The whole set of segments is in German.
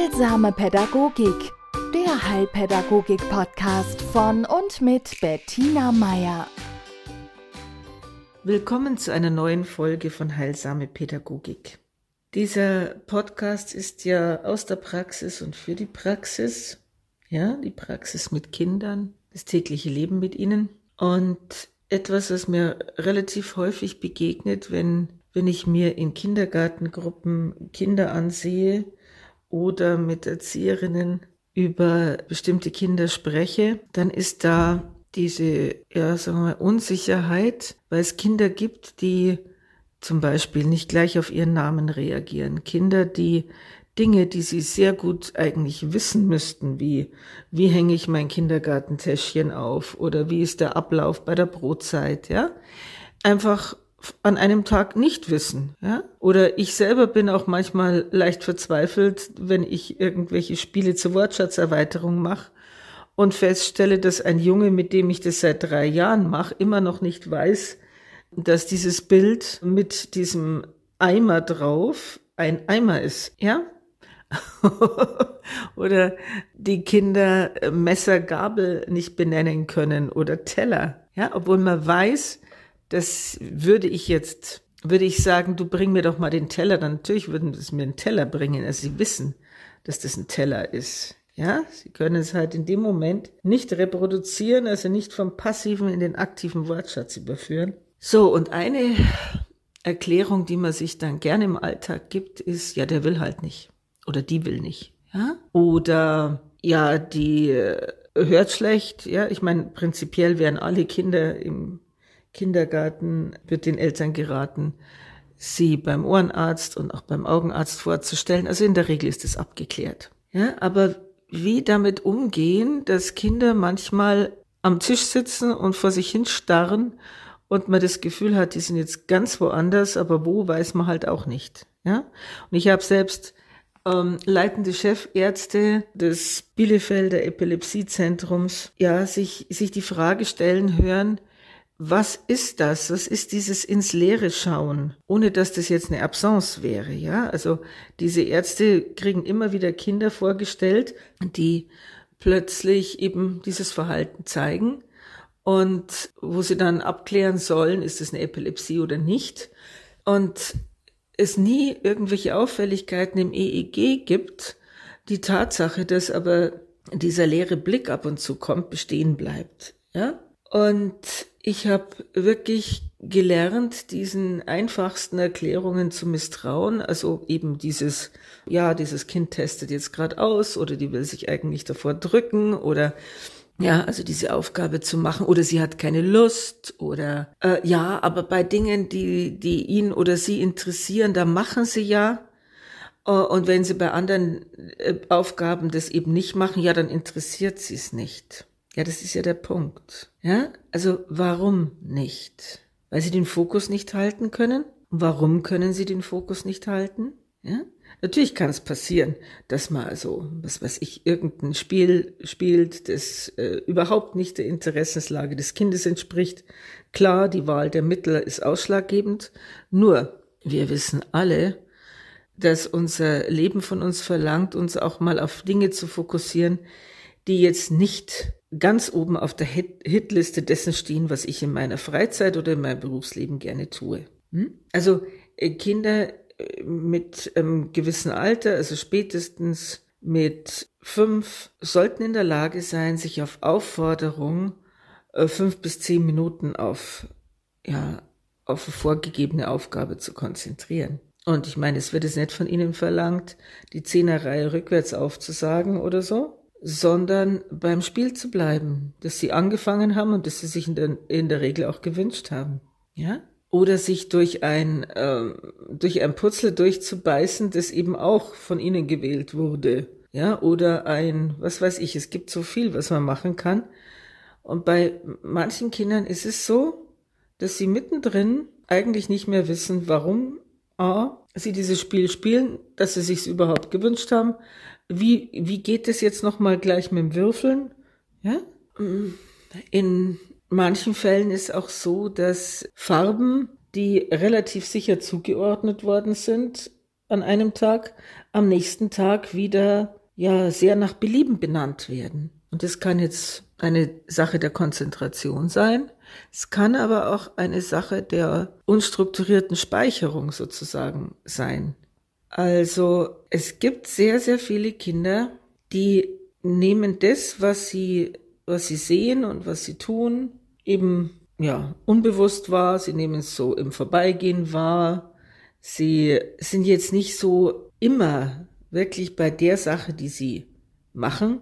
Heilsame Pädagogik, der Heilpädagogik-Podcast von und mit Bettina Meier. Willkommen zu einer neuen Folge von Heilsame Pädagogik. Dieser Podcast ist ja aus der Praxis und für die Praxis, ja, die Praxis mit Kindern, das tägliche Leben mit ihnen und etwas, was mir relativ häufig begegnet, wenn, wenn ich mir in Kindergartengruppen Kinder ansehe oder mit Erzieherinnen über bestimmte Kinder spreche, dann ist da diese, ja, sagen wir Unsicherheit, weil es Kinder gibt, die zum Beispiel nicht gleich auf ihren Namen reagieren. Kinder, die Dinge, die sie sehr gut eigentlich wissen müssten, wie, wie hänge ich mein Kindergartentäschchen auf oder wie ist der Ablauf bei der Brotzeit, ja, einfach an einem Tag nicht wissen, ja? Oder ich selber bin auch manchmal leicht verzweifelt, wenn ich irgendwelche Spiele zur Wortschatzerweiterung mache und feststelle, dass ein Junge, mit dem ich das seit drei Jahren mache, immer noch nicht weiß, dass dieses Bild mit diesem Eimer drauf ein Eimer ist, ja? oder die Kinder Messer, Gabel nicht benennen können oder Teller, ja, obwohl man weiß, das würde ich jetzt, würde ich sagen, du bring mir doch mal den Teller, dann natürlich würden sie mir einen Teller bringen, also sie wissen, dass das ein Teller ist. Ja, sie können es halt in dem Moment nicht reproduzieren, also nicht vom passiven in den aktiven Wortschatz überführen. So, und eine Erklärung, die man sich dann gerne im Alltag gibt, ist, ja, der will halt nicht. Oder die will nicht. Ja? Oder, ja, die äh, hört schlecht. Ja, ich meine, prinzipiell werden alle Kinder im Kindergarten wird den Eltern geraten, sie beim Ohrenarzt und auch beim Augenarzt vorzustellen. Also in der Regel ist es abgeklärt. Ja, aber wie damit umgehen, dass Kinder manchmal am Tisch sitzen und vor sich hin starren und man das Gefühl hat, die sind jetzt ganz woanders, aber wo weiß man halt auch nicht. Ja, und ich habe selbst ähm, leitende Chefärzte des Bielefelder Epilepsiezentrums ja sich sich die Frage stellen hören, was ist das? Was ist dieses ins Leere schauen? Ohne dass das jetzt eine Absence wäre, ja? Also diese Ärzte kriegen immer wieder Kinder vorgestellt, die plötzlich eben dieses Verhalten zeigen und wo sie dann abklären sollen, ist es eine Epilepsie oder nicht. Und es nie irgendwelche Auffälligkeiten im EEG gibt, die Tatsache, dass aber dieser leere Blick ab und zu kommt, bestehen bleibt, ja? Und ich habe wirklich gelernt, diesen einfachsten Erklärungen zu misstrauen. Also eben dieses, ja, dieses Kind testet jetzt gerade aus oder die will sich eigentlich davor drücken oder ja, also diese Aufgabe zu machen oder sie hat keine Lust oder äh, ja, aber bei Dingen, die, die ihn oder sie interessieren, da machen sie ja. Äh, und wenn sie bei anderen äh, Aufgaben das eben nicht machen, ja, dann interessiert sie es nicht. Ja, das ist ja der Punkt. Ja, also warum nicht? Weil sie den Fokus nicht halten können? Warum können sie den Fokus nicht halten? Ja, natürlich kann es passieren, dass man also, was weiß ich, irgendein Spiel spielt, das äh, überhaupt nicht der Interessenslage des Kindes entspricht. Klar, die Wahl der Mittel ist ausschlaggebend. Nur, wir wissen alle, dass unser Leben von uns verlangt, uns auch mal auf Dinge zu fokussieren, die jetzt nicht ganz oben auf der Hitliste dessen stehen, was ich in meiner Freizeit oder in meinem Berufsleben gerne tue. Hm? Also äh, Kinder äh, mit einem gewissen Alter, also spätestens mit fünf, sollten in der Lage sein, sich auf Aufforderung äh, fünf bis zehn Minuten auf, ja, auf eine vorgegebene Aufgabe zu konzentrieren. Und ich meine, es wird es nicht von Ihnen verlangt, die Zehnerreihe rückwärts aufzusagen oder so, sondern beim Spiel zu bleiben, das sie angefangen haben und das sie sich in der, in der Regel auch gewünscht haben. Ja? Oder sich durch ein, äh, durch ein Puzzle durchzubeißen, das eben auch von ihnen gewählt wurde. Ja, oder ein, was weiß ich, es gibt so viel, was man machen kann. Und bei manchen Kindern ist es so, dass sie mittendrin eigentlich nicht mehr wissen, warum A, sie dieses Spiel spielen, dass sie sich überhaupt gewünscht haben, wie, wie geht es jetzt nochmal gleich mit dem Würfeln? Ja? In manchen Fällen ist auch so, dass Farben, die relativ sicher zugeordnet worden sind, an einem Tag, am nächsten Tag wieder ja sehr nach Belieben benannt werden. Und das kann jetzt eine Sache der Konzentration sein. Es kann aber auch eine Sache der unstrukturierten Speicherung sozusagen sein. Also es gibt sehr, sehr viele Kinder, die nehmen das, was sie, was sie sehen und was sie tun, eben ja unbewusst wahr. Sie nehmen es so im Vorbeigehen wahr. Sie sind jetzt nicht so immer wirklich bei der Sache, die sie machen.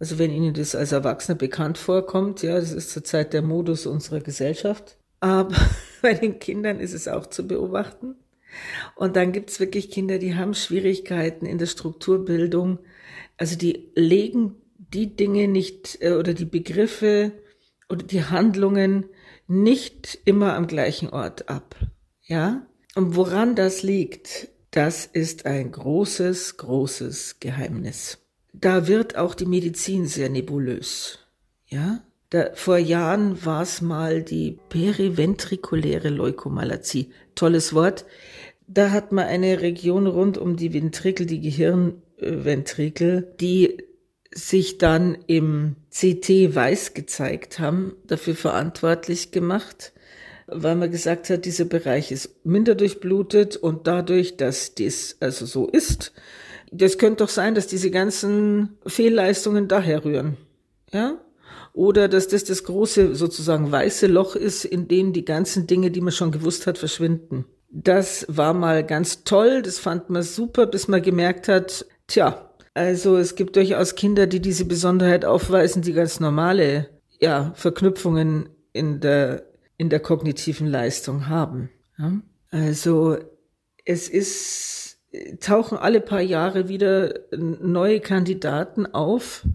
Also wenn Ihnen das als Erwachsener bekannt vorkommt, ja, das ist zurzeit der Modus unserer Gesellschaft. Aber bei den Kindern ist es auch zu beobachten. Und dann gibt's wirklich Kinder, die haben Schwierigkeiten in der Strukturbildung. Also die legen die Dinge nicht äh, oder die Begriffe oder die Handlungen nicht immer am gleichen Ort ab. Ja? Und woran das liegt, das ist ein großes, großes Geheimnis. Da wird auch die Medizin sehr nebulös. Ja? Da, vor Jahren war es mal die periventrikuläre Leukomalazie. Tolles Wort. Da hat man eine Region rund um die Ventrikel, die Gehirnventrikel, die sich dann im CT weiß gezeigt haben, dafür verantwortlich gemacht, weil man gesagt hat, dieser Bereich ist minder durchblutet und dadurch, dass dies also so ist, das könnte doch sein, dass diese ganzen Fehlleistungen daher rühren. Ja? Oder dass das das große sozusagen weiße Loch ist, in dem die ganzen Dinge, die man schon gewusst hat, verschwinden. Das war mal ganz toll, das fand man super, bis man gemerkt hat, tja, also es gibt durchaus Kinder, die diese Besonderheit aufweisen, die ganz normale ja, Verknüpfungen in der in der kognitiven Leistung haben. Ja? Also es ist, tauchen alle paar Jahre wieder neue Kandidaten auf,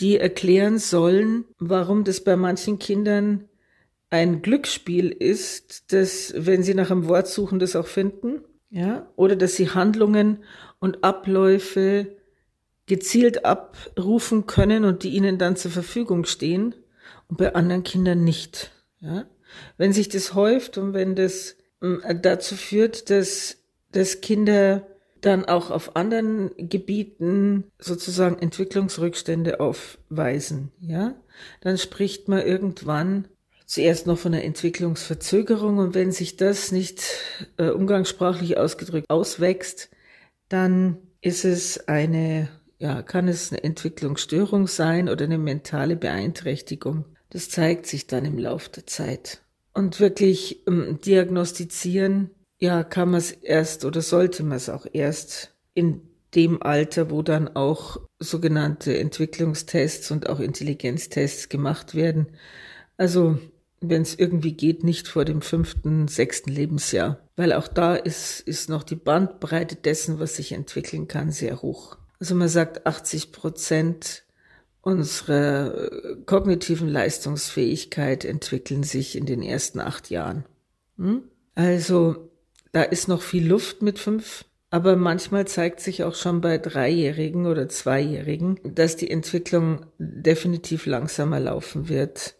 die erklären sollen, warum das bei manchen Kindern ein Glücksspiel ist, dass, wenn sie nach einem Wort suchen, das auch finden, ja, oder dass sie Handlungen und Abläufe gezielt abrufen können und die ihnen dann zur Verfügung stehen und bei anderen Kindern nicht, ja. Wenn sich das häuft und wenn das ähm, dazu führt, dass, dass Kinder dann auch auf anderen Gebieten sozusagen Entwicklungsrückstände aufweisen, ja, dann spricht man irgendwann zuerst noch von einer Entwicklungsverzögerung und wenn sich das nicht äh, umgangssprachlich ausgedrückt auswächst, dann ist es eine, ja, kann es eine Entwicklungsstörung sein oder eine mentale Beeinträchtigung. Das zeigt sich dann im Laufe der Zeit. Und wirklich ähm, diagnostizieren, ja, kann man es erst oder sollte man es auch erst in dem Alter, wo dann auch sogenannte Entwicklungstests und auch Intelligenztests gemacht werden. Also wenn es irgendwie geht, nicht vor dem fünften, sechsten Lebensjahr. Weil auch da ist, ist noch die Bandbreite dessen, was sich entwickeln kann, sehr hoch. Also man sagt 80 Prozent Unsere kognitiven Leistungsfähigkeit entwickeln sich in den ersten acht Jahren. Hm? Also da ist noch viel Luft mit fünf, aber manchmal zeigt sich auch schon bei Dreijährigen oder Zweijährigen, dass die Entwicklung definitiv langsamer laufen wird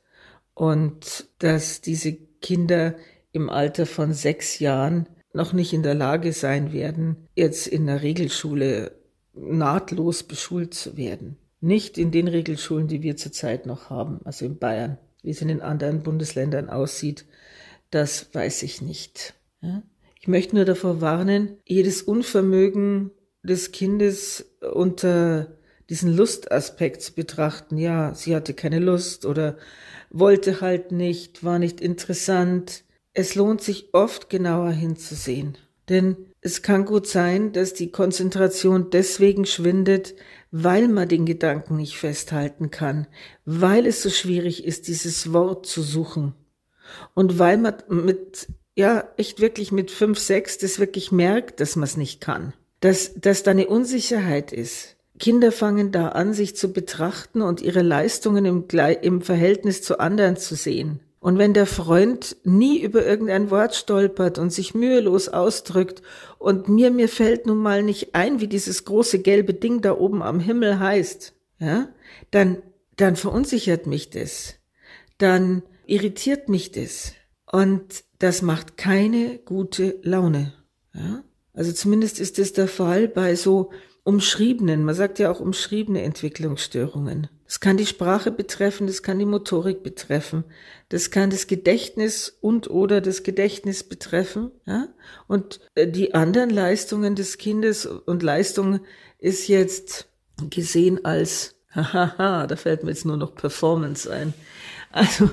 und dass diese Kinder im Alter von sechs Jahren noch nicht in der Lage sein werden, jetzt in der Regelschule nahtlos beschult zu werden. Nicht in den Regelschulen, die wir zurzeit noch haben, also in Bayern. Wie es in den anderen Bundesländern aussieht, das weiß ich nicht. Ja? Ich möchte nur davor warnen, jedes Unvermögen des Kindes unter diesen Lustaspekt zu betrachten. Ja, sie hatte keine Lust oder wollte halt nicht, war nicht interessant. Es lohnt sich oft genauer hinzusehen. Denn es kann gut sein, dass die Konzentration deswegen schwindet, weil man den Gedanken nicht festhalten kann, weil es so schwierig ist, dieses Wort zu suchen. Und weil man mit, ja, echt wirklich mit fünf, sechs das wirklich merkt, dass man es nicht kann. Dass, dass da eine Unsicherheit ist. Kinder fangen da an, sich zu betrachten und ihre Leistungen im, im Verhältnis zu anderen zu sehen. Und wenn der Freund nie über irgendein Wort stolpert und sich mühelos ausdrückt und mir, mir fällt nun mal nicht ein, wie dieses große gelbe Ding da oben am Himmel heißt, ja, dann, dann verunsichert mich das. Dann irritiert mich das. Und das macht keine gute Laune. Ja? Also zumindest ist es der Fall bei so umschriebenen, man sagt ja auch umschriebene Entwicklungsstörungen. Das kann die Sprache betreffen, das kann die Motorik betreffen, das kann das Gedächtnis und oder das Gedächtnis betreffen. Ja? Und äh, die anderen Leistungen des Kindes und Leistungen ist jetzt gesehen als, hahaha, da fällt mir jetzt nur noch Performance ein. Also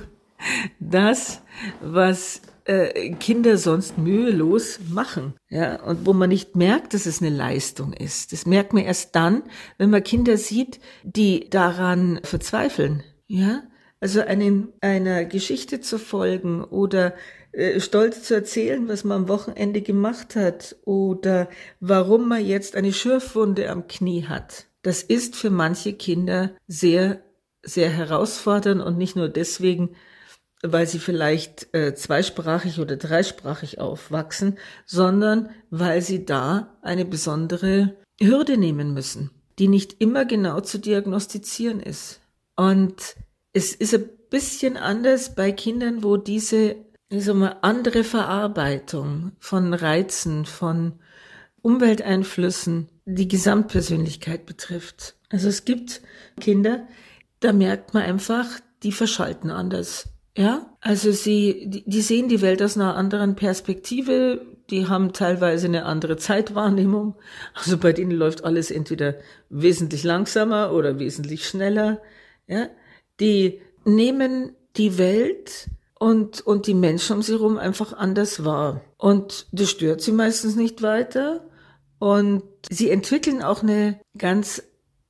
das, was äh, Kinder sonst mühelos machen, ja, und wo man nicht merkt, dass es eine Leistung ist. Das merkt man erst dann, wenn man Kinder sieht, die daran verzweifeln, ja. Also einen, einer Geschichte zu folgen oder äh, stolz zu erzählen, was man am Wochenende gemacht hat oder warum man jetzt eine Schürfwunde am Knie hat. Das ist für manche Kinder sehr, sehr herausfordernd und nicht nur deswegen, weil sie vielleicht äh, zweisprachig oder dreisprachig aufwachsen, sondern weil sie da eine besondere Hürde nehmen müssen, die nicht immer genau zu diagnostizieren ist. Und es ist ein bisschen anders bei Kindern, wo diese sag mal, andere Verarbeitung von Reizen, von Umwelteinflüssen die Gesamtpersönlichkeit betrifft. Also es gibt Kinder, da merkt man einfach, die verschalten anders. Ja, also sie, die, sehen die Welt aus einer anderen Perspektive, die haben teilweise eine andere Zeitwahrnehmung. Also bei denen läuft alles entweder wesentlich langsamer oder wesentlich schneller. Ja, die nehmen die Welt und, und die Menschen um sie herum einfach anders wahr. Und das stört sie meistens nicht weiter. Und sie entwickeln auch eine ganz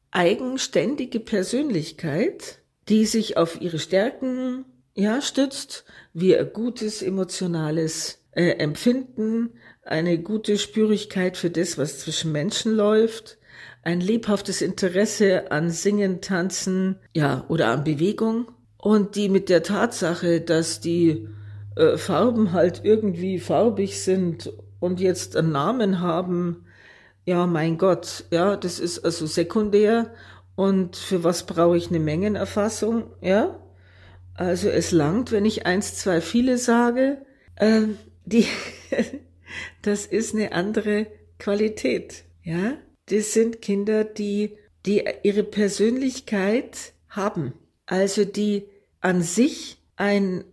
eigenständige Persönlichkeit, die sich auf ihre Stärken ja, stützt, wie ein gutes emotionales äh, Empfinden, eine gute Spürigkeit für das, was zwischen Menschen läuft, ein lebhaftes Interesse an Singen, Tanzen, ja, oder an Bewegung und die mit der Tatsache, dass die äh, Farben halt irgendwie farbig sind und jetzt einen Namen haben, ja, mein Gott, ja, das ist also sekundär und für was brauche ich eine Mengenerfassung, ja? Also es langt, wenn ich eins, zwei, viele sage, äh, die, das ist eine andere Qualität, ja? Das sind Kinder, die, die ihre Persönlichkeit haben also die an sich ein,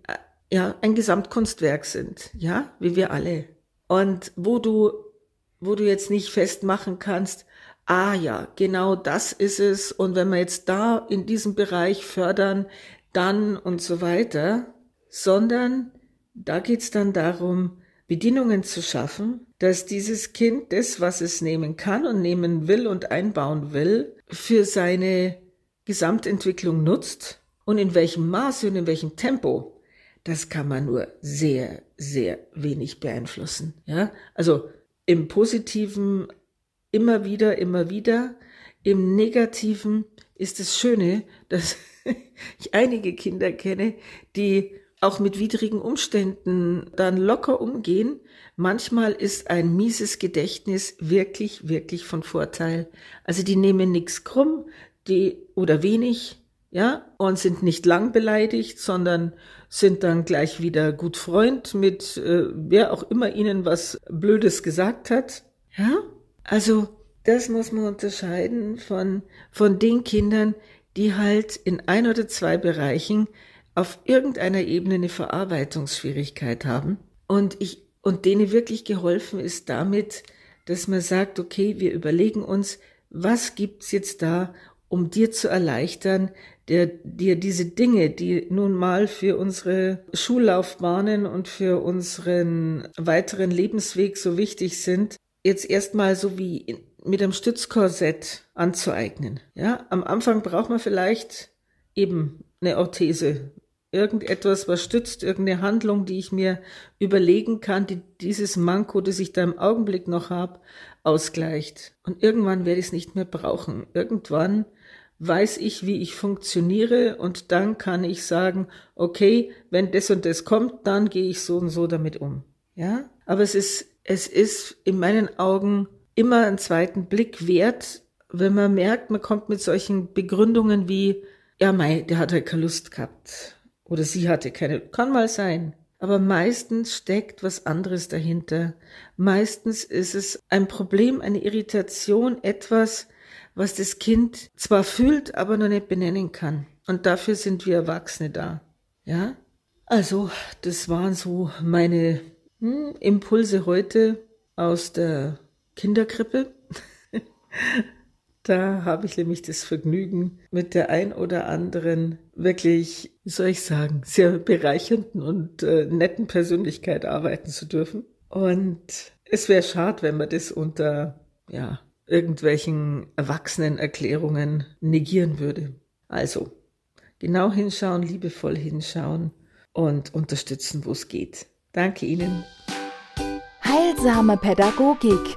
ja, ein Gesamtkunstwerk sind, ja, wie wir alle. Und wo du, wo du jetzt nicht festmachen kannst, ah ja, genau das ist es, und wenn wir jetzt da in diesem Bereich fördern, dann und so weiter, sondern da geht's dann darum, Bedingungen zu schaffen, dass dieses Kind das, was es nehmen kann und nehmen will und einbauen will, für seine Gesamtentwicklung nutzt und in welchem Maße und in welchem Tempo, das kann man nur sehr, sehr wenig beeinflussen. Ja, also im Positiven immer wieder, immer wieder. Im Negativen ist es Schöne, dass ich einige Kinder kenne, die auch mit widrigen Umständen dann locker umgehen. Manchmal ist ein mieses Gedächtnis wirklich, wirklich von Vorteil. Also die nehmen nichts krumm, die oder wenig, ja, und sind nicht lang beleidigt, sondern sind dann gleich wieder gut Freund mit äh, wer auch immer ihnen was Blödes gesagt hat. Ja, also das muss man unterscheiden von von den Kindern, die halt in ein oder zwei Bereichen auf irgendeiner Ebene eine Verarbeitungsschwierigkeit haben. Und ich und denen wirklich geholfen ist damit, dass man sagt, okay, wir überlegen uns, was gibt's jetzt da um dir zu erleichtern, der dir diese Dinge, die nun mal für unsere Schullaufbahnen und für unseren weiteren Lebensweg so wichtig sind, jetzt erstmal so wie mit einem Stützkorsett anzueignen. Ja, am Anfang braucht man vielleicht eben eine Orthese, irgendetwas, was stützt, irgendeine Handlung, die ich mir überlegen kann, die dieses Manko, das ich da im Augenblick noch habe, ausgleicht. Und irgendwann werde ich es nicht mehr brauchen. Irgendwann weiß ich, wie ich funktioniere und dann kann ich sagen, okay, wenn das und das kommt, dann gehe ich so und so damit um. Ja? Aber es ist, es ist in meinen Augen immer einen zweiten Blick wert, wenn man merkt, man kommt mit solchen Begründungen wie, ja, mei, der hat halt keine Lust gehabt. Oder sie hatte keine, kann mal sein. Aber meistens steckt was anderes dahinter. Meistens ist es ein Problem, eine Irritation, etwas, was das Kind zwar fühlt, aber noch nicht benennen kann. Und dafür sind wir Erwachsene da. Ja? Also, das waren so meine hm, Impulse heute aus der Kinderkrippe. Da habe ich nämlich das Vergnügen, mit der ein oder anderen wirklich, wie soll ich sagen, sehr bereichernden und äh, netten Persönlichkeit arbeiten zu dürfen. Und es wäre schade, wenn man das unter, ja, irgendwelchen Erwachsenenerklärungen negieren würde. Also, genau hinschauen, liebevoll hinschauen und unterstützen, wo es geht. Danke Ihnen. Heilsame Pädagogik